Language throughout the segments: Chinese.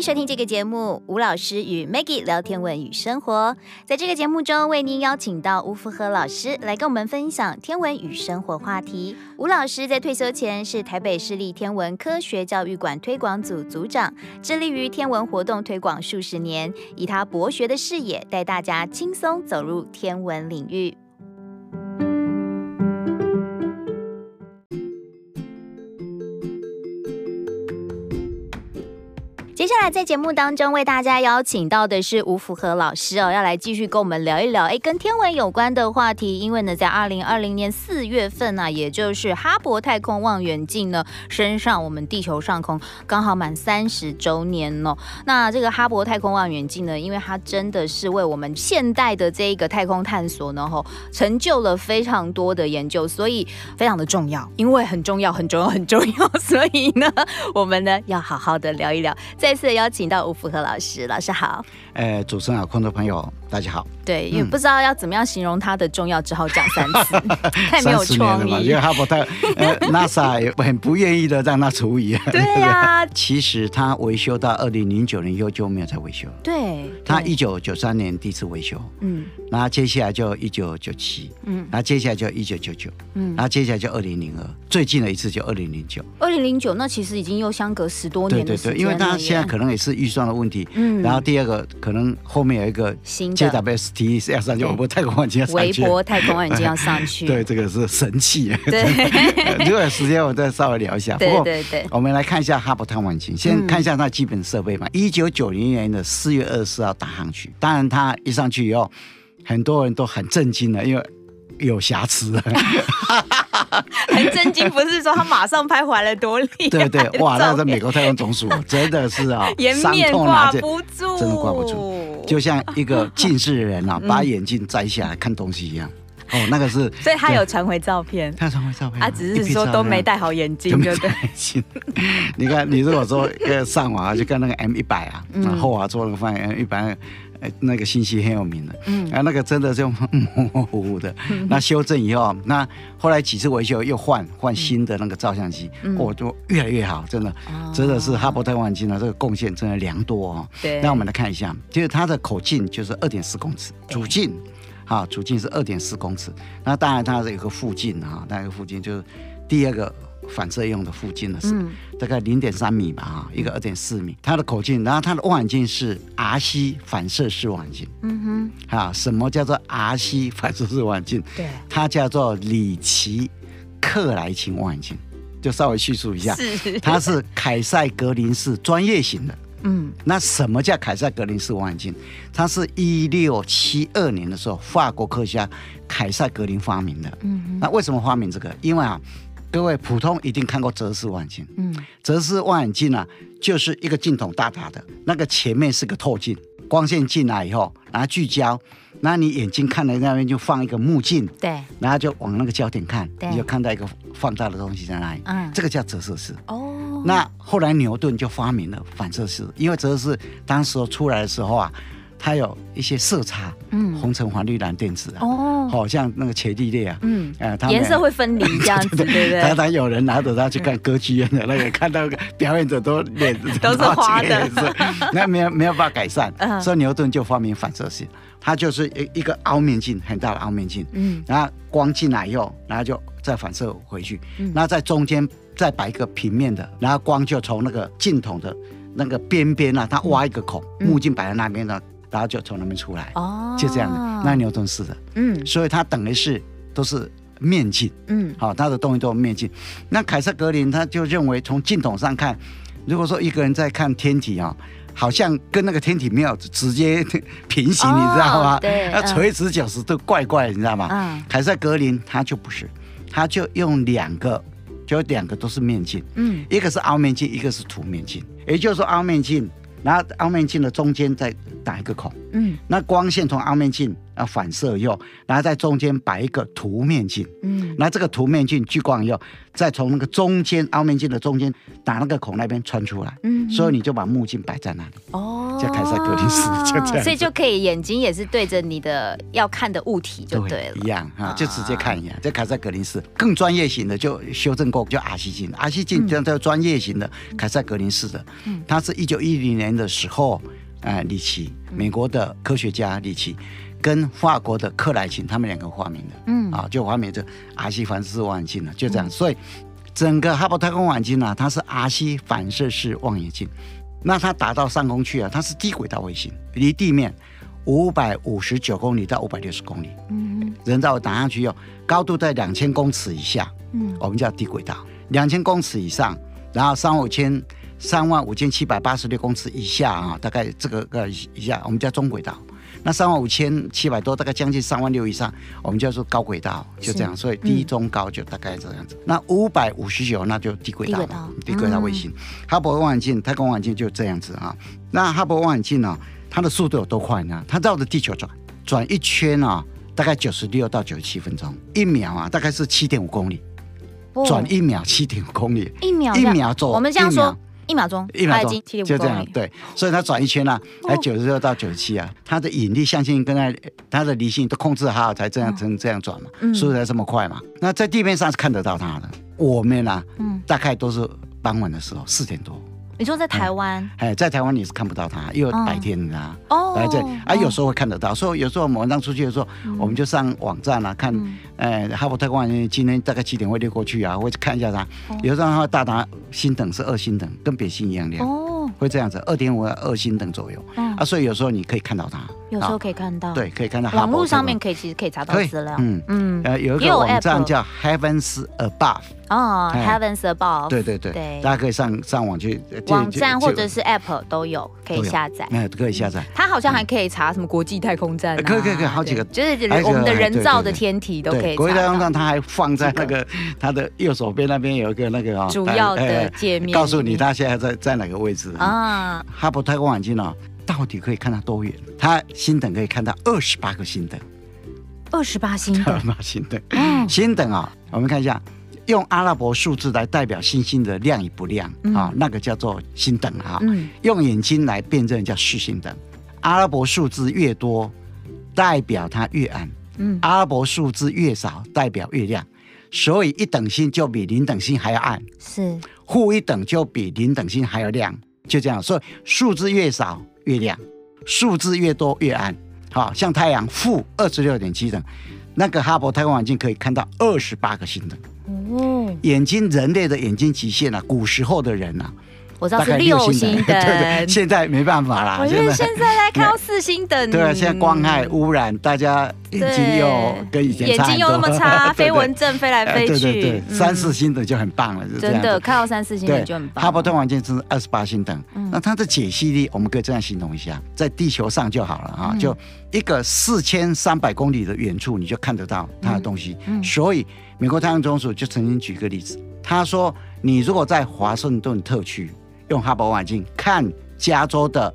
收听这个节目，吴老师与 Maggie 聊天文与生活。在这个节目中，为您邀请到吴福和老师来跟我们分享天文与生活话题。吴老师在退休前是台北市立天文科学教育馆推广组组长，致力于天文活动推广数十年，以他博学的视野带大家轻松走入天文领域。接下来在节目当中为大家邀请到的是吴福和老师哦，要来继续跟我们聊一聊哎，跟天文有关的话题。因为呢，在二零二零年四月份呢、啊，也就是哈勃太空望远镜呢升上我们地球上空，刚好满三十周年哦。那这个哈勃太空望远镜呢，因为它真的是为我们现代的这一个太空探索呢，吼，成就了非常多的研究，所以非常的重要。因为很重要，很重要，很重要，所以呢，我们呢要好好的聊一聊在。再次邀请到吴福和老师，老师好。呃，主持人好，观众朋友。大家好，对，因为不知道要怎么样形容它的重要，只好讲三次，太没有创意。因为哈勃太呃，NASA 也很不愿意的让它除役。对呀、啊，其实它维修到二零零九年以后就没有再维修。对，它一九九三年第一次维修，嗯，然后接下来就一九九七，嗯，然后接下来就一九九九，嗯，然后接下来就二零零二，最近的一次就二零零九。二零零九那其实已经又相隔十多年了。对对对，因为它现在可能也是预算的问题，嗯，然后第二个可能后面有一个新。JWST 要上去，我们太空望远镜要上去。微博太空望远镜要上去。对，这个是神器。对，如果有时间我再稍微聊一下。对对对。我们来看一下哈勃太空望远镜，先看一下它基本设备嘛。一九九零年的四月二十四号打上去，当然它一上去以后，很多人都很震惊了，因为有瑕疵。很震惊，不是说他马上拍回来了多厉害？对对，哇，那是美国太空总署，真的是啊，颜面挂不住，真的挂不住，就像一个近视的人啊，把眼镜摘下来看东西一样。哦，那个是，所以他有传回照片，他传回照片，他只是说都没戴好眼镜，对不对？你看，你如果说要上网啊，就看那个 M 一百啊，然后啊做那个翻译 M 一百。那个信息很有名的，嗯，啊，那个真的就模 模糊糊的。那修正以后，那后来几次维修又换换新的那个照相机，哦，就越来越好，真的，真的是哈勃太空望远镜呢，这个贡献真的良多哦。对，那我们来看一下，就是它的口径就是二点四公尺，主径，啊，主径是二点四公尺。那当然它是有个附近啊，那个附近就是第二个。反射用的附近的是大概零点三米吧，哈，一个二点四米，它的口径，然后它的望远镜是 RC 反射式望远镜，嗯哼，啊，什么叫做 RC 反射式望远镜？对，它叫做里奇克莱钦望远镜，就稍微叙述一下，是，它是凯塞格林式专业型的，嗯，那什么叫凯塞格林式望远镜？它是一六七二年的时候，法国科学家凯塞格林发明的，嗯哼，那为什么发明这个？因为啊。各位普通一定看过折式望远镜，嗯，折式望远镜啊，就是一个镜筒大大的，那个前面是个透镜，光线进来以后，然后聚焦，那你眼睛看的那边就放一个目镜，对，然后就往那个焦点看，你就看到一个放大的东西在那里，嗯，这个叫折射式。哦，那后来牛顿就发明了反射式，因为折射式当时出来的时候啊。它有一些色差，嗯，红橙黄绿蓝靛紫啊，哦，好像那个伽利略啊，嗯，呃，颜色会分离 这样子，对不对？常常有人拿着它去看歌剧院的那个，看到表演者都脸 都是花的，那没有没有办法改善，所以牛顿就发明反射式，它就是一一个凹面镜，很大的凹面镜，嗯，然后光进来以后，然后就再反射回去，那在中间再摆一个平面的，然后光就从那个镜筒的那个边边啊，它挖一个孔，目镜摆在那边呢。然后就从那边出来，哦，就这样的。那牛顿式的，嗯，所以它等于是都是面镜，嗯，好，它的东西都是面镜。那凯瑟格林他就认为，从镜筒上看，如果说一个人在看天体啊，好像跟那个天体没有直接 平行，你知道吗？对，那垂直九十度怪怪，你知道吗？嗯，凯瑟格林他就不是，他就用两个，就两个都是面镜，嗯，一个是凹面镜，一个是凸面镜，也就是说凹面镜。然后凹面镜的中间再打一个孔，嗯，那光线从凹面镜啊反射用，然后在中间摆一个凸面镜，嗯，那这个凸面镜聚光以后，再从那个中间凹面镜的中间打那个孔那边穿出来，嗯，所以你就把目镜摆在那里，哦，叫凯撒格林斯，就这样，所以就可以眼睛也是对着你的要看的物体就对了，对一样啊，就直接看一样。这凯撒格林斯更专业型的就修正过，就阿西镜阿西镜这样叫专业型的凯撒格林斯的，嗯，它是一九一零年的时候。哎，里奇，美国的科学家里奇，跟法国的克莱琴，他们两个发明的，嗯，啊，就发明这 RC 反射式望远镜了，就这样。嗯、所以，整个哈勃太空望远镜呢，它是阿西反射式望远镜。那它打到上空去啊，它是低轨道卫星，离地面五百五十九公里到五百六十公里，嗯，人造打上去哟，高度在两千公尺以下，嗯，我们叫低轨道；两千公尺以上，然后三五千。三万五千七百八十六公尺以下啊，大概这个个以下，我们叫中轨道。那三万五千七百多，大概将近三万六以上，我们叫做高轨道，就这样。所以低、中、高就大概这样子。嗯、那五百五十九，那就低轨道，低轨道卫星。哈勃望远镜、太空望远镜就这样子啊。那哈勃望远镜呢，它的速度有多快呢？它绕着地球转，转一圈啊，大概九十六到九十七分钟，一秒啊，大概是七点五公里。转一秒七点五公里，一秒一秒走，我们这样说。一秒钟，一秒钟就这样，对，所以它转一圈呢、啊，才九十六到九十七啊，它的引力、向心跟它它的离性都控制好，才这样成这样转嘛，速度才这么快嘛。那在地面上是看得到它的，我们呢、啊，嗯，大概都是傍晚的时候四点多。你说在台湾？哎，在台湾你是看不到它，因为白天啊，哦，来这啊，有时候会看得到。所以有时候我们晚上出去的时候，我们就上网站啊看，哎，哈勃太空望远镜今天大概几点会溜过去啊？会看一下它。有时候它会到达星等是二星等，跟别星一样亮。哦，会这样子，二点五二星等左右。嗯啊，所以有时候你可以看到它。有时候可以看到。对，可以看到。网络上面可以其实可以查到资料。嗯嗯。呃，有一个网站叫 Heavens Above。哦，Heavens Above。对对对。对。大家可以上上网去。网站或者是 App 都有可以下载。没有可以下载。它好像还可以查什么国际太空站。可以可以可以，好几个。就是我们的人造的天体都可以。国际太空站它还放在那个它的右手边那边有一个那个啊。主要的界面。告诉你它现在在在哪个位置啊？哈勃太空望远镜呢，到底可以看到多远？它星等可以看到二十八个星等。二十八星等。二十八星等。嗯。星等啊，我们看一下。用阿拉伯数字来代表星星的亮与不亮啊，那个叫做星等啊。用眼睛来辨认叫视星等。阿拉伯数字越多，代表它越暗；嗯阿拉伯数字越少，代表越亮。所以一等星就比零等星还要暗，是负一等就比零等星还要亮，就这样。所以数字越少越亮，数字越多越暗。好，像太阳负二十六点七等，那个哈勃太空望远镜可以看到二十八个星等。哦，眼睛，人类的眼睛极限啊，古时候的人啊，我知道是六星等，对对，现在没办法啦。我觉得现在在看到 四星等。对啊，现在光害污染，大家眼睛又跟以前眼睛又那么差，飞蚊症飞来飞去。对对对，三四星等就很棒了，真的看到三四星等就很棒。哈勃太空望远镜是二十八星等，那它的解析力，我们可以这样形容一下，在地球上就好了哈，就一个四千三百公里的远处，你就看得到它的东西，所以。美国太阳总署就曾经举个例子，他说：“你如果在华盛顿特区用哈勃望远镜看加州的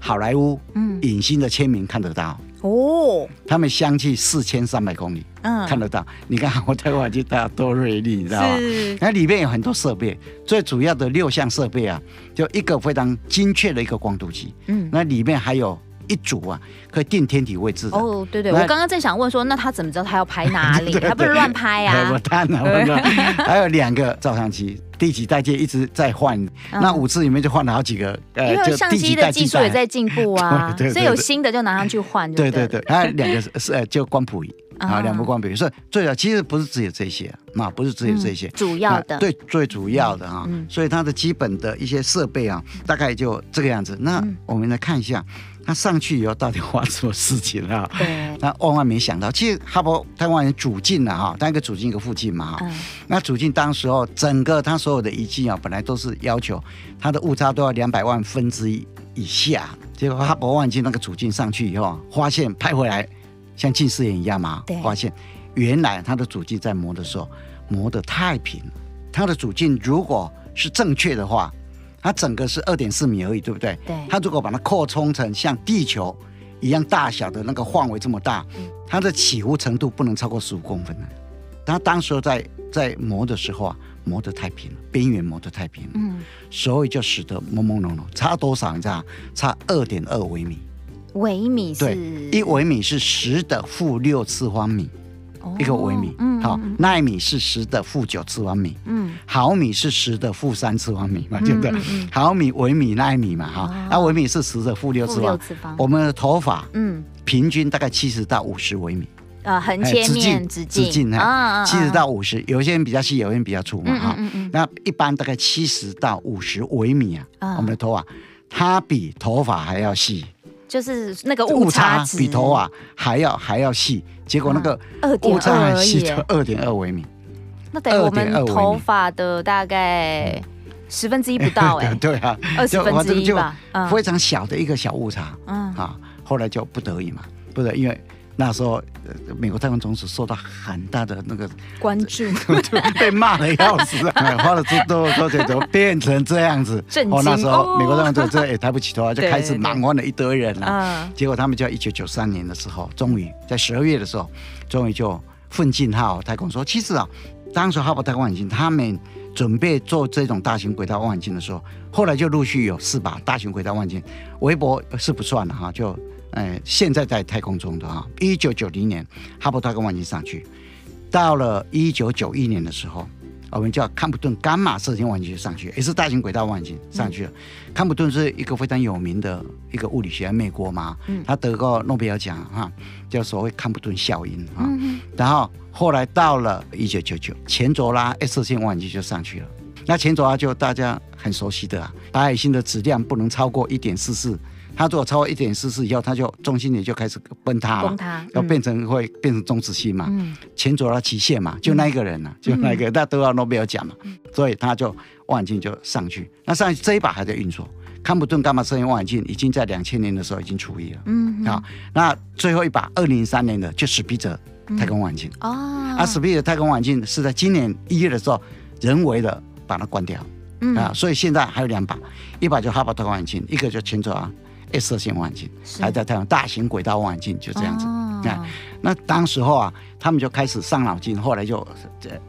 好莱坞影星的签名，看得到哦。他们相距四千三百公里，嗯，看得到。你看哈勃太空望远镜它多锐利，你知道吗？那里面有很多设备，最主要的六项设备啊，就一个非常精确的一个光度计，嗯，那里面还有。”一组啊，可以定天体位置的。哦，对对，我刚刚正想问说，那他怎么知道他要拍哪里？他不能乱拍啊。我当然了，还有两个照相机，第几代机一直在换，那五次里面就换了好几个。呃，因为相机的技术也在进步啊，所以有新的就拿上去换。对对对，还有两个是呃，就光谱仪啊，两个光谱仪。所以最早其实不是只有这些，那不是只有这些，主要的对最主要的啊，所以它的基本的一些设备啊，大概就这个样子。那我们来看一下。他上去以后到底发生什么事情啊？对，那万万没想到，其实哈勃太空望远镜主镜了，哈，它一个主镜一个副镜嘛，哈、嗯。那主镜当时候整个它所有的仪器啊，本来都是要求它的误差都要两百万分之一以下。结果哈勃望远镜那个主镜上去以后，发现拍回来像近视眼一样嘛，对发现原来它的主镜在磨的时候磨得太平了。它的主镜如果是正确的话。它整个是二点四米而已，对不对？对。它如果把它扩充成像地球一样大小的那个范围这么大，它的起伏程度不能超过十五公分。它当时在在磨的时候啊，磨得太平了，边缘磨得太平了，嗯，所以就使得朦朦胧胧，差多少你知道？差二点二微米。微米是？对，一微米是十的负六次方米。一个微米，好，奈米是十的负九次方米，嗯，毫米是十的负三次方米嘛，对不对？毫米、微米、纳米嘛，哈，那微米是十的负六次方。我们的头发，嗯，平均大概七十到五十微米，呃，横切面直径，直径。啊，七十到五十，有些人比较细，有些人比较粗嘛，哈，那一般大概七十到五十微米啊，我们的头发，它比头发还要细。就是那个误差比头发还要还要细，结果那个误差还细，就二点二微米。那等于我们头发的大概十分之一不到哎。对啊，二十分之一吧，非常小的一个小误差。嗯啊，后来就不得已嘛，不得因为。那时候，美国太空总署受到很大的那个关注，被骂的要死，花了这多多久就变成这样子。哦，那时候美国太空总署这也抬不起头啊，就开始忙活了一堆人了。结果他们就在一九九三年的时候，终于在十二月的时候，终于就奋进号太空说，其实啊，当时哈勃太空望远镜他们准备做这种大型轨道望远镜的时候，后来就陆续有四把大型轨道望远镜，微博是不算了哈，就。哎，现在在太空中的啊，一九九零年哈勃太空望远镜上去，到了一九九一年的时候，我们叫康普顿伽马射线望远镜上去，也是大型轨道望远镜上去了。嗯、康普顿是一个非常有名的一个物理学家，美国嘛，嗯、他得过诺贝尔奖哈，叫所谓康普顿效应啊。嗯、然后后来到了一九九九，钱卓拉 X 射线望远镜就上去了。那钱卓拉就大家很熟悉的啊，白矮星的质量不能超过一点四四。它如果超过一点四四以后，它就中心点就开始崩塌了，要变成会变成中子星嘛，前左到极限嘛，就那一个人了，就那一个，那都要诺贝尔奖嘛，所以他就望远镜就上去。那上去这一把还在运作，康普顿伽马射线望远镜已经在两千年的时候已经除役了。嗯，好，那最后一把二零零三年的就史匹哲太空望远镜。哦，啊，史匹哲太空望远镜是在今年一月的时候人为的把它关掉。嗯，啊，所以现在还有两把，一把就哈勃太空望远镜，一个就钱卓拉。X 射线望远镜还在太阳大型轨道望远镜就这样子，那、哦、那当时候啊，他们就开始上脑筋，后来就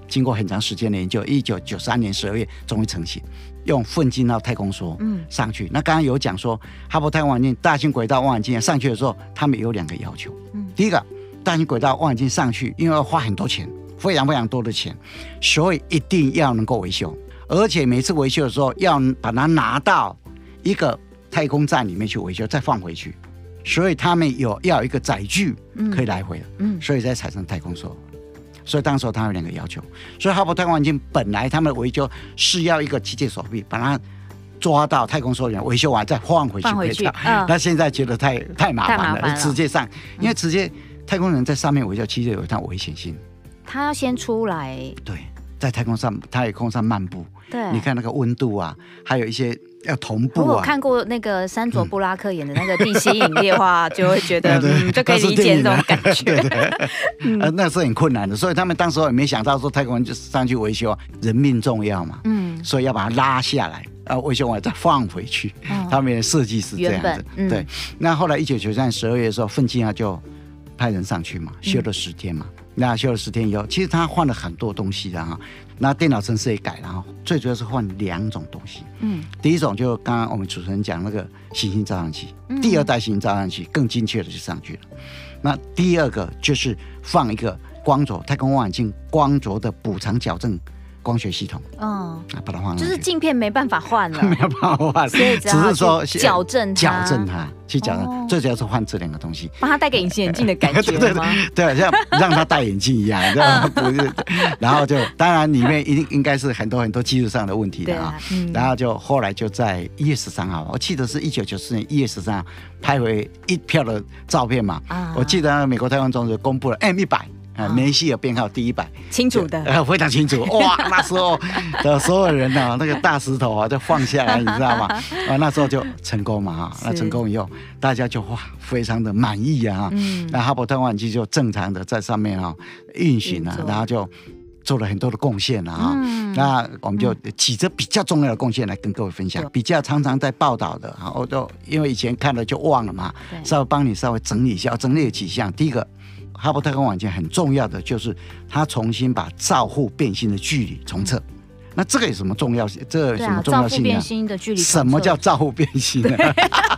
经过很长时间的研究，一九九三年十二月终于成型，用奋进号太空梭嗯。上去。嗯、那刚刚有讲说，哈勃太空望远镜大型轨道望远镜上去的时候，他们有两个要求，嗯，第一个大型轨道望远镜上去，因为要花很多钱，非常非常多的钱，所以一定要能够维修，而且每次维修的时候要把它拿到一个。太空站里面去维修，再放回去，所以他们有要有一个载具可以来回的，嗯，嗯，所以才产生太空梭。所以当时他有两个要求，所以哈勃太空望远镜本来他们的维修是要一个机械手臂把它抓到太空梭里面维修完再放回去，放回去。那、嗯、现在觉得太太麻烦了，了。直接上，因为直接太空人在上面维修，其实有一趟危险性。他要先出来，对，在太空上太空上漫步，对，你看那个温度啊，还有一些。要同步啊！我看过那个山卓布拉克演的那个《地心引力》的话，就会觉得就可以理解这种感觉。对 对，呃，那是很困难的，所以他们当时也没想到说太空人就上去维修，人命重要嘛。嗯，所以要把它拉下来，啊，维修完再放回去。他们的设计是这样子。对。那后来一九九三年十二月的时候，奋进啊就派人上去嘛，修了十天嘛。那修了十天以后，其实他换了很多东西的哈。那电脑程式也改了哈，最主要是换两种东西。嗯，第一种就刚刚我们主持人讲那个行星照相器，嗯、第二代行星照相机更精确的就上去了。那第二个就是放一个光轴太空望远镜光轴的补偿矫正。光学系统，嗯，把它换了，就是镜片没办法换了，没有办法换，所以只是说矫正矫正它，去矫正，最主要是换这两个东西，帮他戴个隐形眼镜的感觉吗？对，像 让他戴眼镜一样？不是，然后就当然里面一定应该是很多很多技术上的问题的啊，然后就后来就在一月十三号，我记得是一九九四年一月十三号拍回一票的照片嘛，我记得美国太空总署公布了 M 一百。梅西有编号第一百，清楚的，呃，非常清楚。哇，那时候的所有人呢，那个大石头啊，就放下来，你知道吗？啊，那时候就成功嘛，哈，那成功以后，大家就哇，非常的满意啊，嗯，那哈勃望远镜就正常的在上面啊运行了，然后就做了很多的贡献了啊。嗯、那我们就几则比较重要的贡献来跟各位分享，嗯、比较常常在报道的啊，我都因为以前看了就忘了嘛，对。稍微帮你稍微整理一下，整理了几项。第一个，哈勃太空望远镜很重要的就是它重新把照护变星的距离重测。嗯那这个有什么重要性？这有什么重要性呢？什么叫照护变星呢？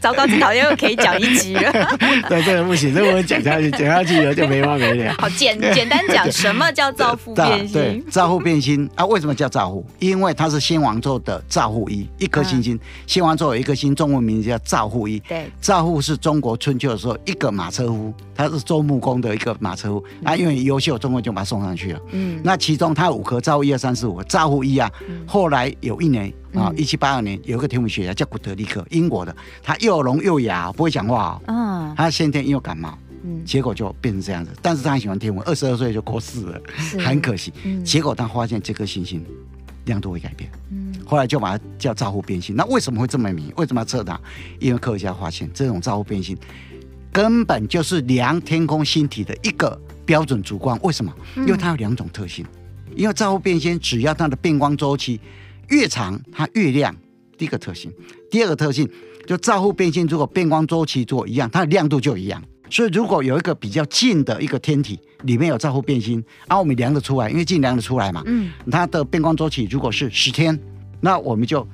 糟糕，这讨厌又可以讲一集了。对，这个不行，这个我讲下去，讲下去以后就没完没了。好，简简单讲，什么叫照护变星？对，照护变星啊，为什么叫照护？因为它是仙王座的照护一，一颗星星。仙王座有一颗星，中文名字叫照护一。对，照护是中国春秋的时候一个马车夫，他是周穆公的一个马车夫啊，因为优秀，中国就把他送上去了。嗯，那其中他五颗照护一二三四五，照护一啊，后来有一年。啊，一七八二年有一个天文学家叫古德利克，英国的，他又聋又哑，不会讲话哦。他先天因为感冒，嗯，结果就变成这样子。但是他很喜欢天文，二十二岁就过世了，很可惜。结果他发现这颗星星亮度会改变，嗯，后来就把它叫照护变星。那为什么会这么迷？为什么要测它？因为科学家发现这种照护变星根本就是量天空星体的一个标准主观。为什么？因为它有两种特性。因为照护变星只要它的变光周期。越长它越亮，第一个特性。第二个特性就照护变星，如果变光周期做一样，它的亮度就一样。所以如果有一个比较近的一个天体里面有照护变星，然、啊、后我们量得出来，因为近量得出来嘛，嗯，它的变光周期如果是十天，那我们就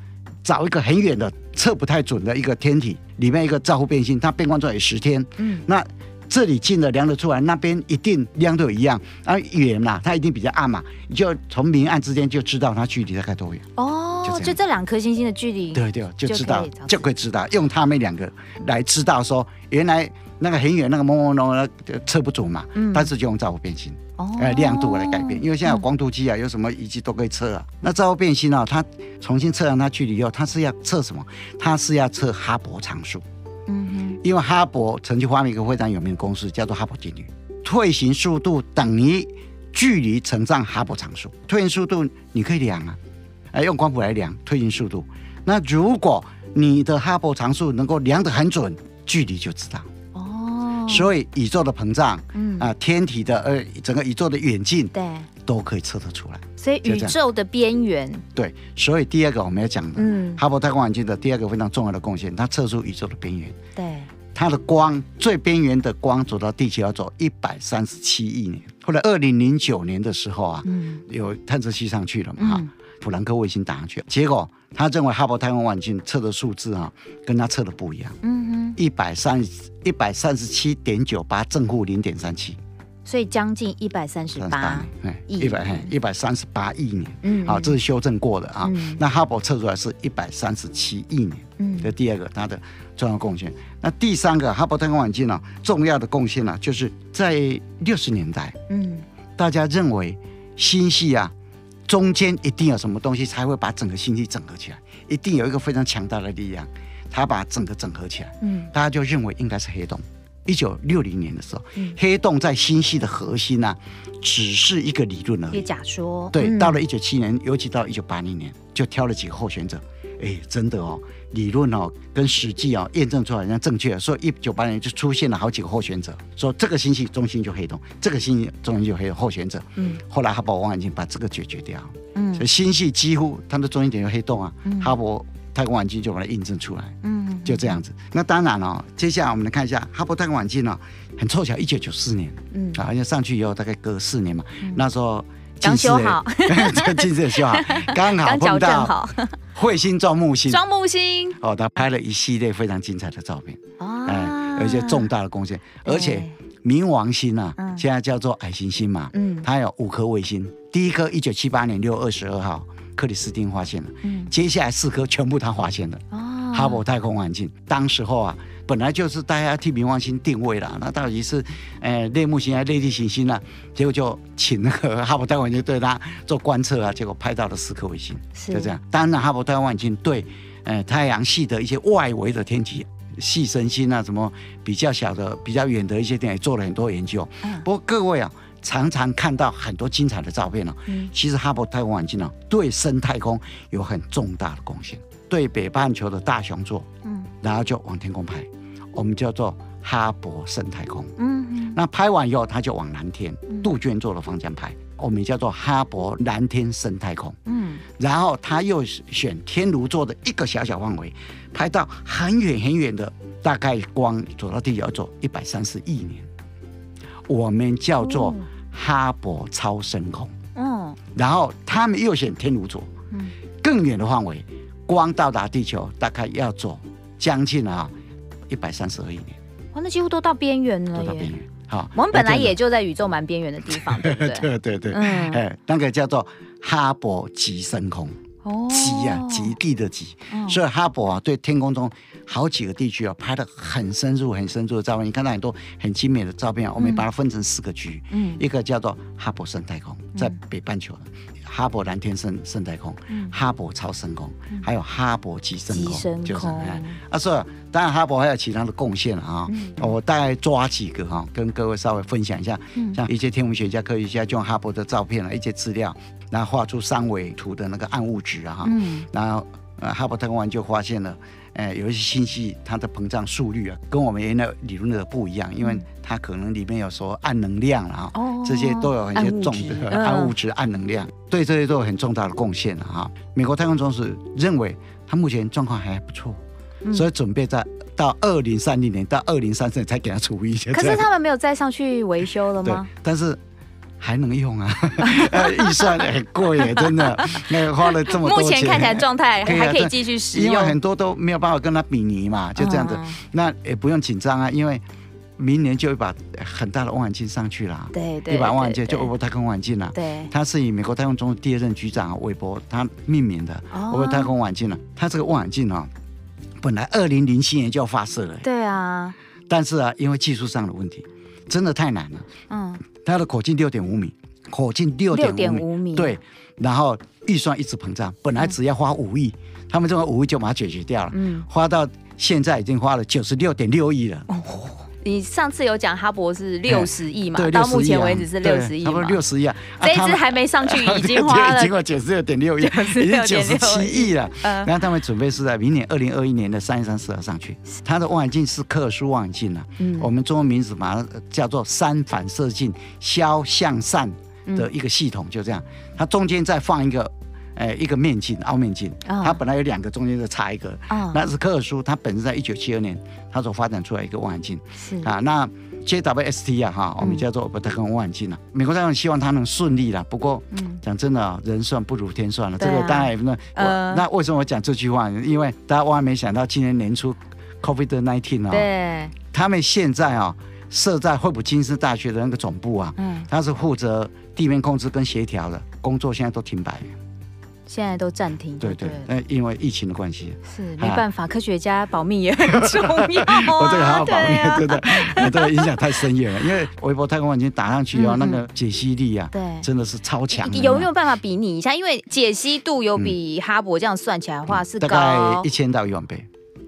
找一个很远的测不太准的一个天体里面一个照护变星，它变光周期十天，嗯，那。这里近的量得出来，那边一定亮度一样。啊，远嘛，它一定比较暗嘛，你就从明暗之间就知道它距离大概多远。哦，就这，就这两颗星星的距离。对对，就知道就可以知道，用它们两个来知道说，原来那个很远那个朦朦胧胧测不准嘛。嗯。但是就用照护变星，哦，亮度来改变，因为现在有光度计啊，有什么仪器都可以测啊。那照护变星啊，它重新测量它距离以后，它是要测什么？它是要测哈勃常数。嗯哼，因为哈勃曾经发明一个非常有名的公式，叫做哈勃定律。退行速度等于距离乘上哈勃常数。退行速度你可以量啊，哎，用光谱来量退行速度。那如果你的哈勃常数能够量得很准，距离就知道。哦，所以宇宙的膨胀，嗯啊，天体的呃整个宇宙的远近，对，都可以测得出来。所以宇宙的边缘，对，所以第二个我们要讲的，嗯，哈勃太空望远镜的第二个非常重要的贡献，它测出宇宙的边缘。对，它的光最边缘的光走到地球要走一百三十七亿年。后来二零零九年的时候啊，嗯，有探测器上去了嘛，哈、嗯，普兰克卫星打上去，结果他认为哈勃太空望远镜测的数字啊，跟他测的不一样。嗯哼，一百三一百三十七点九八正负零点三七。所以将近一百三十八亿，一百一百三十八亿年，嗯，好，这是修正过的啊。嗯、那哈勃测出来是一百三十七亿年，嗯，这第二个它的重要贡献。那第三个哈勃太空望远镜呢，重要的贡献呢，就是在六十年代，嗯，大家认为星系啊中间一定有什么东西才会把整个星系整合起来，一定有一个非常强大的力量，它把整个整合起来，嗯，大家就认为应该是黑洞。一九六零年的时候，嗯、黑洞在星系的核心呢、啊，只是一个理论而已。假说。对，嗯、到了一九七年，尤其到一九八零年，就挑了几个候选者。哎，真的哦，理论哦跟实际哦验证出来，人家正确。所以一九八零年就出现了好几个候选者，说这个星系中心就黑洞，这个星系中心就黑候选者。嗯。后来哈勃望远镜把这个解决掉。嗯。所以星系几乎它的中心点有黑洞啊，嗯、哈勃太空望远镜就把它印证出来。嗯。就这样子，那当然了、哦。接下来我们来看一下哈勃太空望远镜呢，很凑巧，一九九四年，嗯。啊，因为上去以后大概隔四年嘛，嗯、那时候刚修好，近视也修好，刚好碰到彗星撞木星，撞木星。哦，他拍了一系列非常精彩的照片，哦，哎，有一些重大的贡献，而且冥王星啊，嗯、现在叫做矮行星嘛，嗯，它有五颗卫星，第一颗一九七八年六月二十二号克里斯汀发现了，嗯，接下来四颗全部他发现了，哦。哈勃太空望远镜，当时候啊，本来就是大家要替冥王星定位了，那到底是，呃，类木星还是类地行星呢、啊？结果就请那个哈勃太空望远镜对它做观测啊，结果拍到了四颗卫星，是就这样。当然，哈勃太空望远镜对，呃，太阳系的一些外围的天体、细神星啊，什么比较小的、比较远的一些点，也做了很多研究。嗯、不过各位啊，常常看到很多精彩的照片呢、啊。嗯、其实哈勃太空望远镜呢，对深太空有很重大的贡献。对北半球的大熊座，嗯，然后就往天空拍，我们叫做哈勃深太空，嗯，嗯，那拍完以后，它就往南天杜鹃座的方向拍，我们叫做哈勃蓝天深太空。嗯，然后他又选天炉座的一个小小范围，拍到很远很远的，大概光走到地球要走一百三十亿年。我们叫做哈勃超深空。嗯，然后他们又选天炉座，嗯，更远的范围，光到达地球大概要走将近啊一百三十二亿年。哇，那几乎都到边缘了。都到边缘。好，我们本来也就在宇宙蛮边缘的地方，对不对？对对对，嗯，哎，那个叫做哈勃极深空，哦，极啊，极地的极，嗯、所以哈勃啊，对天空中好几个地区啊，拍的很深入、很深入的照片。你看到很多很精美的照片啊，我们把它分成四个区，嗯，一个叫做哈勃生态空，在北半球的。嗯哈勃蓝天生生态空，嗯、哈勃超深空，嗯、还有哈勃极深空，就是啊，是当然哈勃还有其他的贡献啊。嗯、我大概抓几个哈，跟各位稍微分享一下。嗯、像一些天文学家、科学家就用哈勃的照片啊，一些资料，然后画出三维图的那个暗物质啊哈。嗯、然后呃，哈勃太空湾就发现了。哎，有一些星系，它的膨胀速率啊，跟我们原来理论的不一样，因为它可能里面有说暗能量啊，哦、这些都有一些重的暗物质、暗能量，对这些都有很重大的贡献哈。美国太空总署认为，它目前状况还不错，嗯、所以准备在到二零三零年到二零三四年才给它除一些。可是他们没有再上去维修了吗？但是。还能用啊？预算很贵耶，真的。那个花了这么多钱，目前看起来状态还可以继续使用。因为很多都没有办法跟它比拟嘛，就这样子。嗯、那也不用紧张啊，因为明年就一把很大的望远镜上去了。对对。一把望远镜就韦伯太空望远镜了。对。它是以美国太空总署第二任局长韦伯他命名的韦伯太空望远镜了。它这个望远镜啊，本来二零零七年就要发射了。对啊。但是啊，因为技术上的问题，真的太难了。嗯。它的口径六点五米，口径六点五米，对，然后预算一直膨胀，本来只要花五亿，嗯、他们这个五亿就把它解决掉了，嗯，花到现在已经花了九十六点六亿了。哦你上次有讲哈勃是六十亿嘛？到目前为止是六十亿嘛？差不多六十亿啊！这一支还没上去，已经花了，经过九十六点六亿，已经九十七亿了。然后他们准备是在明年二零二一年的三月三十号上去。它的望远镜是特殊望远镜啊，我们中文名字把它叫做三反射镜消向散的一个系统，就这样。它中间再放一个。哎，一个面镜，凹面镜，它本来有两个，中间就插一个，那是特殊。它本身在一九七二年，它所发展出来一个望远镜，是啊。那 JWST 啊，哈，我们叫做韦伯太空望远镜啊。美国太空希望它能顺利了，不过讲真的，人算不如天算了。这个当然那那为什么我讲这句话？因为大家万万没想到，今年年初 COVID-19 啊，对，他们现在啊设在惠普金斯大学的那个总部啊，嗯，他是负责地面控制跟协调的工作，现在都停摆。现在都暂停，对对，那因为疫情的关系，是没办法，科学家保命也很重要。我这个还要保命，对对，这个影响太深远了。因为微博太空望远镜打上去以后，那个解析力啊，对，真的是超强。有没有办法比拟一下？因为解析度有比哈勃这样算起来的话是大概一千到一万倍。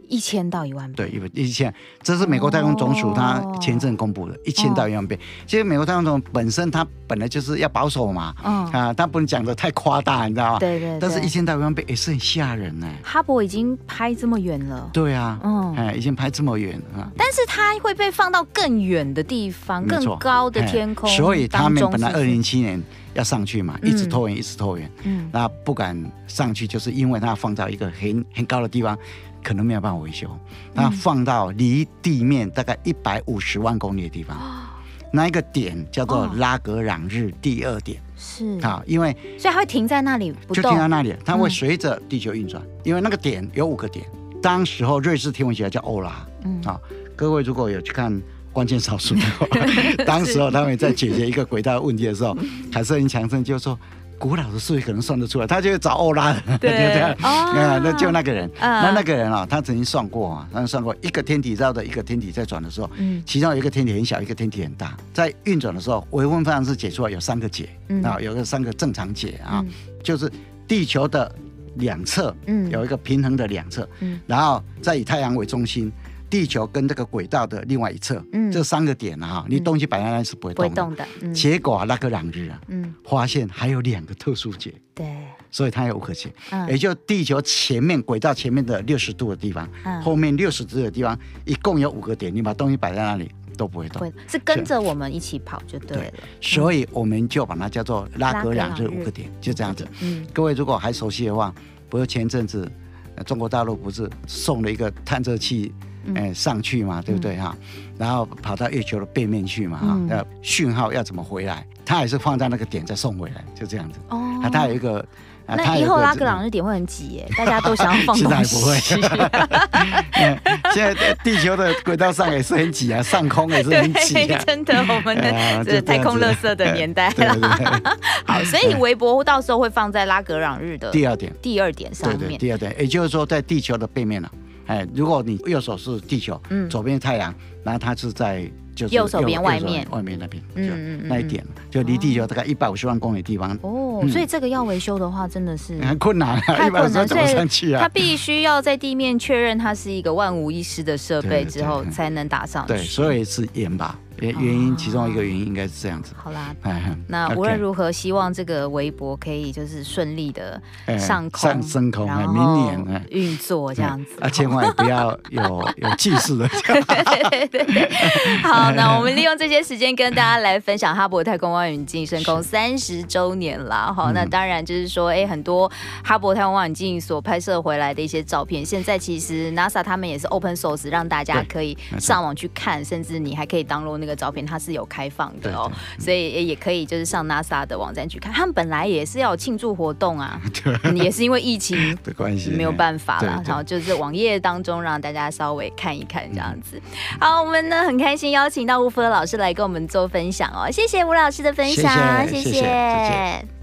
一千到一万倍，对，一一千，这是美国太空总署它前阵公布的，一千到一万倍。其实美国太空总署本身它本来就是要保守嘛，啊，它不能讲的太夸大，你知道吗？对对。但是一千到一万倍也是很吓人呢。哈勃已经拍这么远了。对啊，嗯，哎，已经拍这么远啊。但是它会被放到更远的地方，更高的天空。所以他们本来二零零七年要上去嘛，一直拖延，一直拖延。嗯。那不敢上去，就是因为它放到一个很很高的地方。可能没有办法维修，那放到离地面大概一百五十万公里的地方，那一个点叫做拉格朗日第二点，是。啊，因为所以它会停在那里，就停在那里，它会随着地球运转，因为那个点有五个点。当时候瑞士天文学家叫欧拉，嗯。啊，各位如果有去看《关键少数》的话，当时候他们在解决一个轨道问题的时候，凯瑟琳强森就说。古老的数学可能算得出来，他就找欧拉，对，啊，那就那个人，那那个人啊，他曾经算过啊，他算过一个天体绕着一个天体在转的时候，其中有一个天体很小，一个天体很大，在运转的时候，微分方程式解出来有三个解啊，有个三个正常解啊，就是地球的两侧，有一个平衡的两侧，然后再以太阳为中心。地球跟这个轨道的另外一侧，嗯，这三个点啊，你东西摆在那是不会动的。动的。结果啊，拉格朗日啊，嗯，发现还有两个特殊节，对，所以它有五个节，嗯，也就地球前面轨道前面的六十度的地方，嗯，后面六十度的地方，一共有五个点，你把东西摆在那里，都不会动，会是跟着我们一起跑就对了。对，所以我们就把它叫做拉格朗日五个点，就这样子。嗯，各位如果还熟悉的话，不是前阵子中国大陆不是送了一个探测器，哎上去嘛，对不对哈？然后跑到月球的背面去嘛哈，要讯号要怎么回来？它也是放在那个点再送回来，就这样子。哦，它有一个。那以后拉格朗日点会很挤耶，大家都想要放东西。现在不会。现在地球的轨道上也是很挤啊，上空也是很挤啊。真的，我们的 这太空垃圾的年代了。好，所以微博到时候会放在拉格朗日的第二点，第二点上面。第二点，也就是说在地球的背面了。哎，如果你右手是地球，嗯，左边太阳，然后它是在。就是右手边外面，外面那边，嗯嗯，那一点，就离地球大概一百五十万公里地方。哦，所以这个要维修的话，真的是 很困难，太困难，所以它必须要在地面确认它是一个万无一失的设备之后，才能打上去。对，所以是盐吧。原原因其中一个原因应该是这样子。好啦，那无论如何，希望这个微博可以就是顺利的上空，上升空，明年运作这样子。啊，千万不要有 有近视的。对对对。好，那我们利用这些时间跟大家来分享哈勃太空望远镜升空三十周年啦。好，那当然就是说，哎，很多哈勃太空望远镜所拍摄回来的一些照片，现在其实 NASA 他们也是 open source，让大家可以上网去看，甚至你还可以 download 那个。的照片它是有开放的哦，所以也可以就是上 NASA 的网站去看。他们本来也是要庆祝活动啊，也是因为疫情 的关系没有办法了。然后就是网页当中让大家稍微看一看这样子。好，我们呢很开心邀请到吴福的老师来跟我们做分享哦，谢谢吴老师的分享，谢谢。